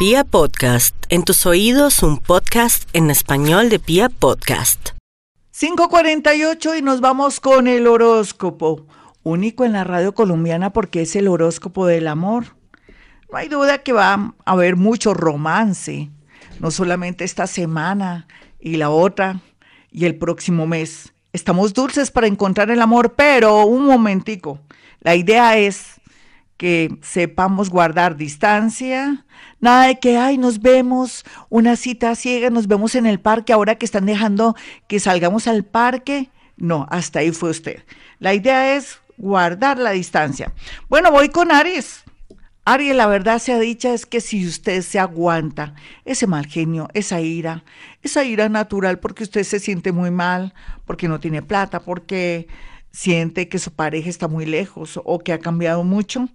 Pia Podcast, en tus oídos un podcast en español de Pia Podcast. 548 y nos vamos con el horóscopo, único en la radio colombiana porque es el horóscopo del amor. No hay duda que va a haber mucho romance, no solamente esta semana y la otra y el próximo mes. Estamos dulces para encontrar el amor, pero un momentico. La idea es que sepamos guardar distancia, nada de que, ay, nos vemos, una cita ciega, nos vemos en el parque, ahora que están dejando que salgamos al parque. No, hasta ahí fue usted. La idea es guardar la distancia. Bueno, voy con Aries. Aries, la verdad sea dicha es que si usted se aguanta ese mal genio, esa ira, esa ira natural porque usted se siente muy mal, porque no tiene plata, porque siente que su pareja está muy lejos o que ha cambiado mucho,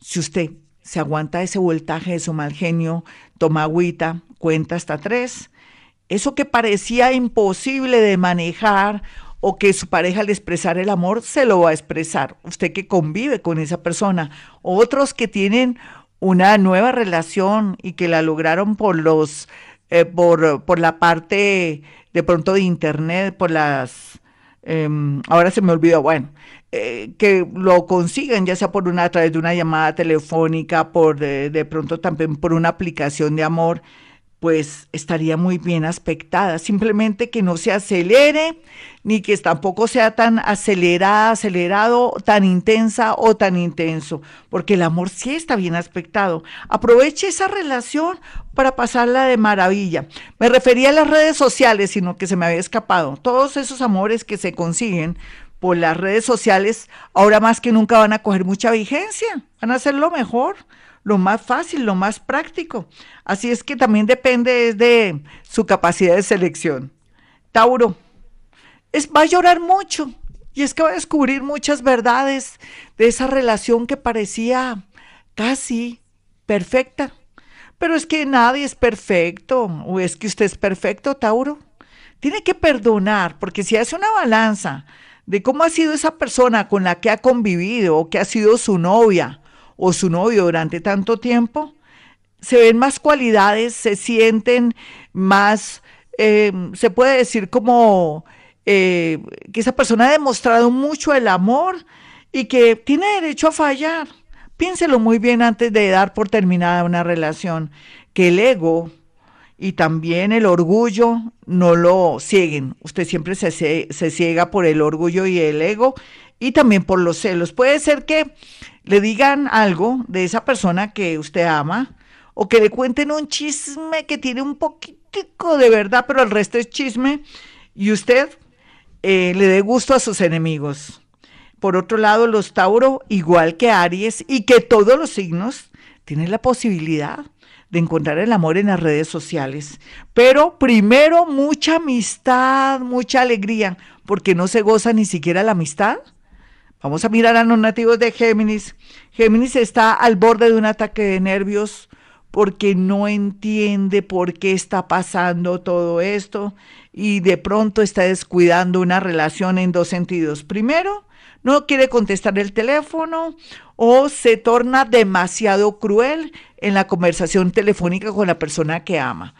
si usted se aguanta ese voltaje de su mal genio, toma agüita, cuenta hasta tres, eso que parecía imposible de manejar o que su pareja al expresar el amor se lo va a expresar. Usted que convive con esa persona. Otros que tienen una nueva relación y que la lograron por los eh, por, por, la parte de pronto de internet, por las em, ahora se me olvidó, bueno, eh, que lo consigan, ya sea por una a través de una llamada telefónica, por de pronto también por una aplicación de amor pues estaría muy bien aspectada. Simplemente que no se acelere, ni que tampoco sea tan acelerada, acelerado, tan intensa o tan intenso, porque el amor sí está bien aspectado. Aproveche esa relación para pasarla de maravilla. Me refería a las redes sociales, sino que se me había escapado. Todos esos amores que se consiguen por las redes sociales, ahora más que nunca van a coger mucha vigencia, van a ser lo mejor lo más fácil, lo más práctico. Así es que también depende de su capacidad de selección. Tauro, es, va a llorar mucho y es que va a descubrir muchas verdades de esa relación que parecía casi perfecta. Pero es que nadie es perfecto, o es que usted es perfecto, Tauro. Tiene que perdonar, porque si hace una balanza de cómo ha sido esa persona con la que ha convivido o que ha sido su novia o su novio durante tanto tiempo, se ven más cualidades, se sienten más, eh, se puede decir como eh, que esa persona ha demostrado mucho el amor y que tiene derecho a fallar. Piénselo muy bien antes de dar por terminada una relación, que el ego y también el orgullo no lo cieguen. Usted siempre se, se ciega por el orgullo y el ego y también por los celos. Puede ser que le digan algo de esa persona que usted ama o que le cuenten un chisme que tiene un poquitico de verdad, pero el resto es chisme y usted eh, le dé gusto a sus enemigos. Por otro lado, los Tauro, igual que Aries y que todos los signos, tienen la posibilidad de encontrar el amor en las redes sociales. Pero primero mucha amistad, mucha alegría, porque no se goza ni siquiera la amistad Vamos a mirar a los nativos de Géminis. Géminis está al borde de un ataque de nervios porque no entiende por qué está pasando todo esto y de pronto está descuidando una relación en dos sentidos. Primero, no quiere contestar el teléfono o se torna demasiado cruel en la conversación telefónica con la persona que ama.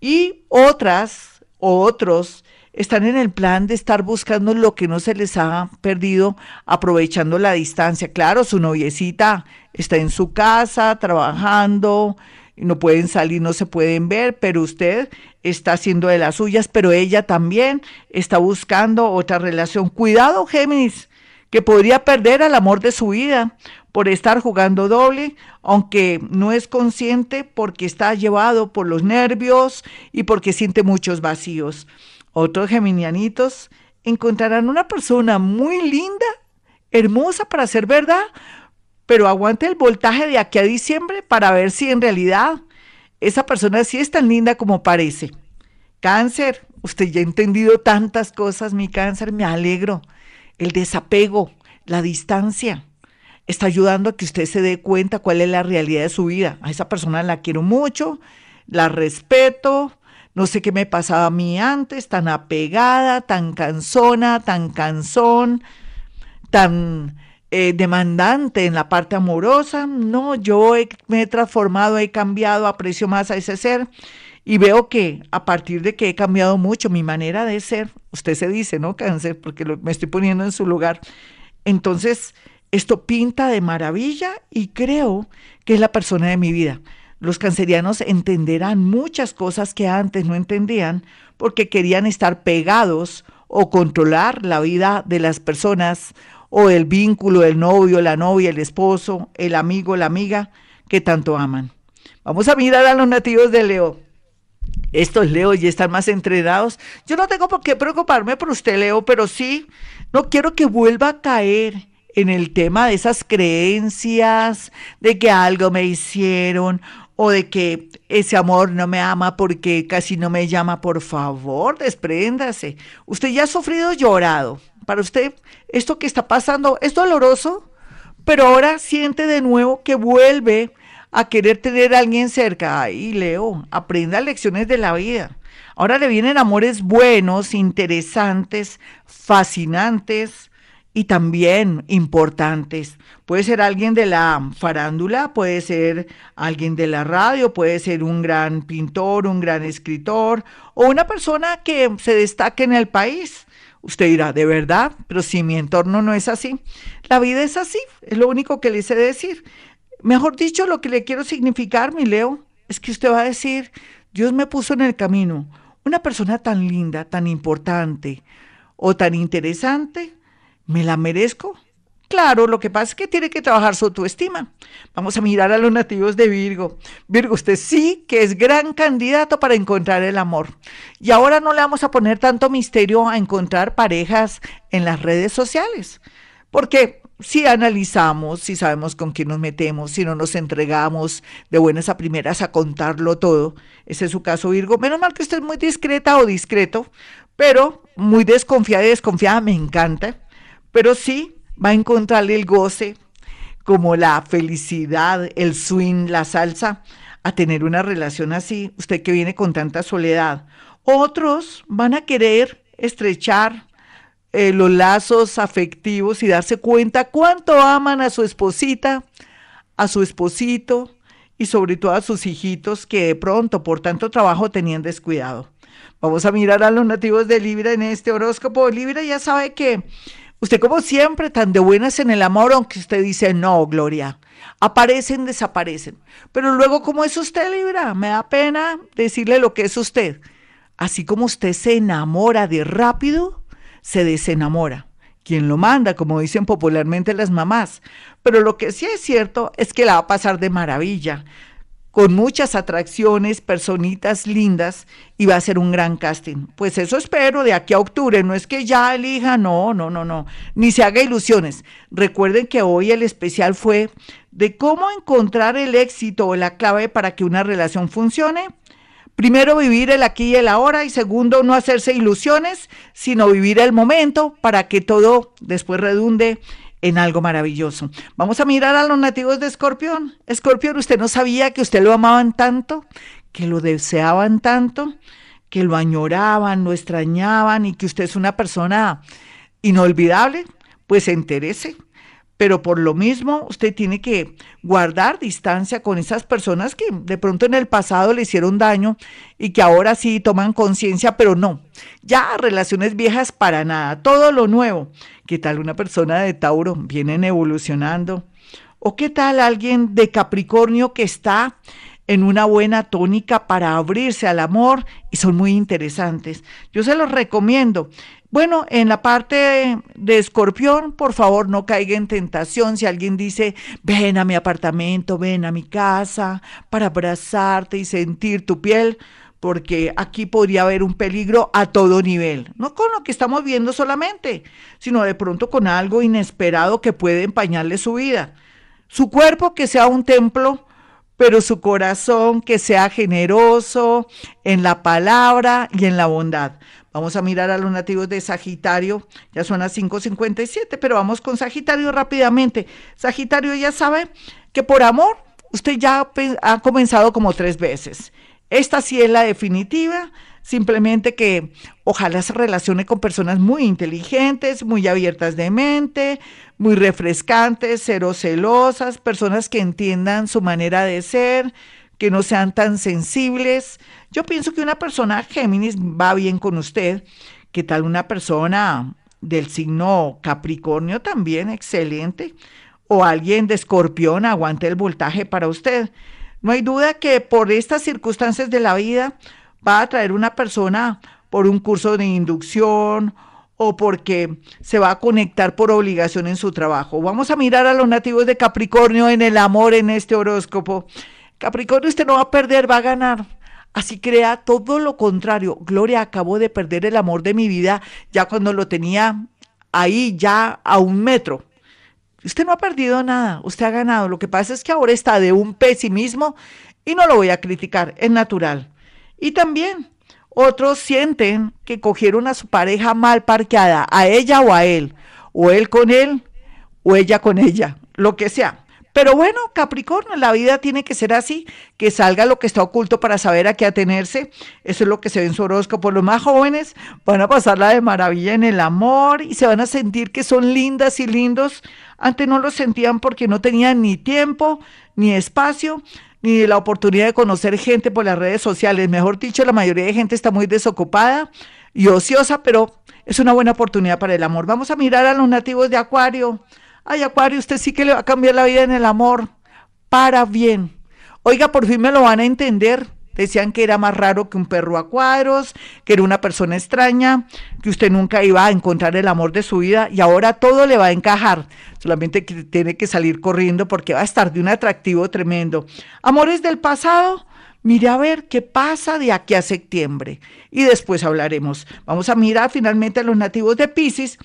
Y otras o otros están en el plan de estar buscando lo que no se les ha perdido, aprovechando la distancia. Claro, su noviecita está en su casa trabajando, no pueden salir, no se pueden ver, pero usted está haciendo de las suyas, pero ella también está buscando otra relación. Cuidado, Géminis, que podría perder al amor de su vida por estar jugando doble, aunque no es consciente porque está llevado por los nervios y porque siente muchos vacíos. Otros geminianitos encontrarán una persona muy linda, hermosa para ser verdad, pero aguante el voltaje de aquí a diciembre para ver si en realidad esa persona sí es tan linda como parece. Cáncer, usted ya ha entendido tantas cosas, mi cáncer, me alegro. El desapego, la distancia, está ayudando a que usted se dé cuenta cuál es la realidad de su vida. A esa persona la quiero mucho, la respeto, no sé qué me pasaba a mí antes, tan apegada, tan cansona, tan cansón, tan eh, demandante en la parte amorosa. No, yo me he transformado, he cambiado, aprecio más a ese ser y veo que a partir de que he cambiado mucho mi manera de ser, usted se dice, ¿no? Cáncer, porque me estoy poniendo en su lugar. Entonces, esto pinta de maravilla y creo que es la persona de mi vida. Los cancerianos entenderán muchas cosas que antes no entendían porque querían estar pegados o controlar la vida de las personas o el vínculo, el novio, la novia, el esposo, el amigo, la amiga que tanto aman. Vamos a mirar a los nativos de Leo. Estos Leo ya están más entrenados. Yo no tengo por qué preocuparme por usted, Leo, pero sí, no quiero que vuelva a caer en el tema de esas creencias, de que algo me hicieron o de que ese amor no me ama porque casi no me llama, por favor, despréndase. Usted ya ha sufrido llorado. Para usted, esto que está pasando es doloroso, pero ahora siente de nuevo que vuelve a querer tener a alguien cerca. Ay, Leo, aprenda lecciones de la vida. Ahora le vienen amores buenos, interesantes, fascinantes, y también importantes. Puede ser alguien de la farándula, puede ser alguien de la radio, puede ser un gran pintor, un gran escritor o una persona que se destaque en el país. Usted dirá, ¿de verdad? Pero si mi entorno no es así. La vida es así, es lo único que le sé decir. Mejor dicho, lo que le quiero significar, mi Leo, es que usted va a decir, Dios me puso en el camino una persona tan linda, tan importante o tan interesante ¿Me la merezco? Claro, lo que pasa es que tiene que trabajar su autoestima. Vamos a mirar a los nativos de Virgo. Virgo, usted sí que es gran candidato para encontrar el amor. Y ahora no le vamos a poner tanto misterio a encontrar parejas en las redes sociales. Porque si analizamos, si sabemos con quién nos metemos, si no nos entregamos de buenas a primeras a contarlo todo, ese es su caso Virgo. Menos mal que usted es muy discreta o discreto, pero muy desconfiada y desconfiada me encanta pero sí va a encontrarle el goce, como la felicidad, el swing, la salsa, a tener una relación así, usted que viene con tanta soledad. Otros van a querer estrechar eh, los lazos afectivos y darse cuenta cuánto aman a su esposita, a su esposito y sobre todo a sus hijitos que de pronto por tanto trabajo tenían descuidado. Vamos a mirar a los nativos de Libra en este horóscopo. Libra ya sabe que Usted como siempre, tan de buenas en el amor, aunque usted dice, no, Gloria, aparecen, desaparecen. Pero luego, ¿cómo es usted, Libra? Me da pena decirle lo que es usted. Así como usted se enamora de rápido, se desenamora. Quien lo manda, como dicen popularmente las mamás. Pero lo que sí es cierto es que la va a pasar de maravilla con muchas atracciones, personitas lindas y va a ser un gran casting. Pues eso espero de aquí a octubre, no es que ya elija, no, no, no, no, ni se haga ilusiones. Recuerden que hoy el especial fue de cómo encontrar el éxito o la clave para que una relación funcione. Primero, vivir el aquí y el ahora y segundo, no hacerse ilusiones, sino vivir el momento para que todo después redunde en algo maravilloso. Vamos a mirar a los nativos de Escorpión. Escorpión, usted no sabía que usted lo amaban tanto, que lo deseaban tanto, que lo añoraban, lo extrañaban y que usted es una persona inolvidable. Pues interese pero por lo mismo usted tiene que guardar distancia con esas personas que de pronto en el pasado le hicieron daño y que ahora sí toman conciencia, pero no, ya relaciones viejas para nada, todo lo nuevo. ¿Qué tal una persona de Tauro? Vienen evolucionando. ¿O qué tal alguien de Capricornio que está en una buena tónica para abrirse al amor y son muy interesantes? Yo se los recomiendo. Bueno, en la parte de escorpión, por favor, no caiga en tentación. Si alguien dice, ven a mi apartamento, ven a mi casa para abrazarte y sentir tu piel, porque aquí podría haber un peligro a todo nivel, no con lo que estamos viendo solamente, sino de pronto con algo inesperado que puede empañarle su vida. Su cuerpo que sea un templo, pero su corazón que sea generoso en la palabra y en la bondad. Vamos a mirar a los nativos de Sagitario, ya son las 5.57, pero vamos con Sagitario rápidamente. Sagitario ya sabe que por amor usted ya ha comenzado como tres veces. Esta sí es la definitiva, simplemente que ojalá se relacione con personas muy inteligentes, muy abiertas de mente, muy refrescantes, cero celosas, personas que entiendan su manera de ser, que no sean tan sensibles. Yo pienso que una persona Géminis va bien con usted. ¿Qué tal una persona del signo Capricornio también? Excelente. O alguien de Escorpión aguante el voltaje para usted. No hay duda que por estas circunstancias de la vida va a traer una persona por un curso de inducción o porque se va a conectar por obligación en su trabajo. Vamos a mirar a los nativos de Capricornio en el amor en este horóscopo. Capricornio, usted no va a perder, va a ganar. Así crea todo lo contrario. Gloria, acabo de perder el amor de mi vida ya cuando lo tenía ahí, ya a un metro. Usted no ha perdido nada, usted ha ganado. Lo que pasa es que ahora está de un pesimismo y no lo voy a criticar, es natural. Y también otros sienten que cogieron a su pareja mal parqueada, a ella o a él, o él con él, o ella con ella, lo que sea. Pero bueno, Capricornio, la vida tiene que ser así, que salga lo que está oculto para saber a qué atenerse. Eso es lo que se ve en su horóscopo. Los más jóvenes van a pasarla de maravilla en el amor y se van a sentir que son lindas y lindos. Antes no lo sentían porque no tenían ni tiempo ni espacio ni la oportunidad de conocer gente por las redes sociales. Mejor dicho, la mayoría de gente está muy desocupada y ociosa, pero es una buena oportunidad para el amor. Vamos a mirar a los nativos de Acuario. Ay, Acuario, usted sí que le va a cambiar la vida en el amor para bien. Oiga, por fin me lo van a entender. Decían que era más raro que un perro a cuadros, que era una persona extraña, que usted nunca iba a encontrar el amor de su vida y ahora todo le va a encajar. Solamente que tiene que salir corriendo porque va a estar de un atractivo tremendo. Amores del pasado, mire a ver qué pasa de aquí a septiembre y después hablaremos. Vamos a mirar finalmente a los nativos de Pisces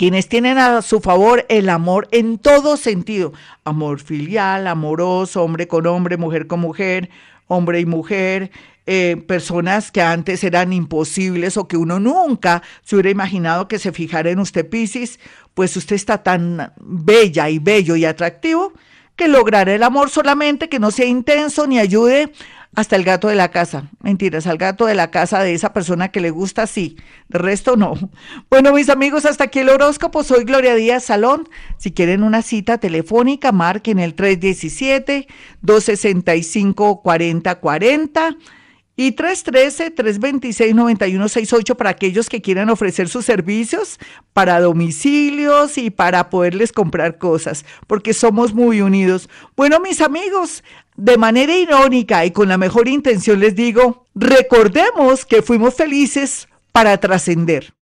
quienes tienen a su favor el amor en todo sentido, amor filial, amoroso, hombre con hombre, mujer con mujer, hombre y mujer, eh, personas que antes eran imposibles o que uno nunca se hubiera imaginado que se fijara en usted, Piscis, pues usted está tan bella y bello y atractivo que logrará el amor solamente que no sea intenso ni ayude hasta el gato de la casa. Mentiras, al gato de la casa de esa persona que le gusta, sí. De resto, no. Bueno, mis amigos, hasta aquí el horóscopo. Soy Gloria Díaz Salón. Si quieren una cita telefónica, marquen el 317-265-4040 y 313-326-9168 para aquellos que quieran ofrecer sus servicios para domicilios y para poderles comprar cosas, porque somos muy unidos. Bueno, mis amigos, de manera irónica y con la mejor intención les digo, recordemos que fuimos felices para trascender.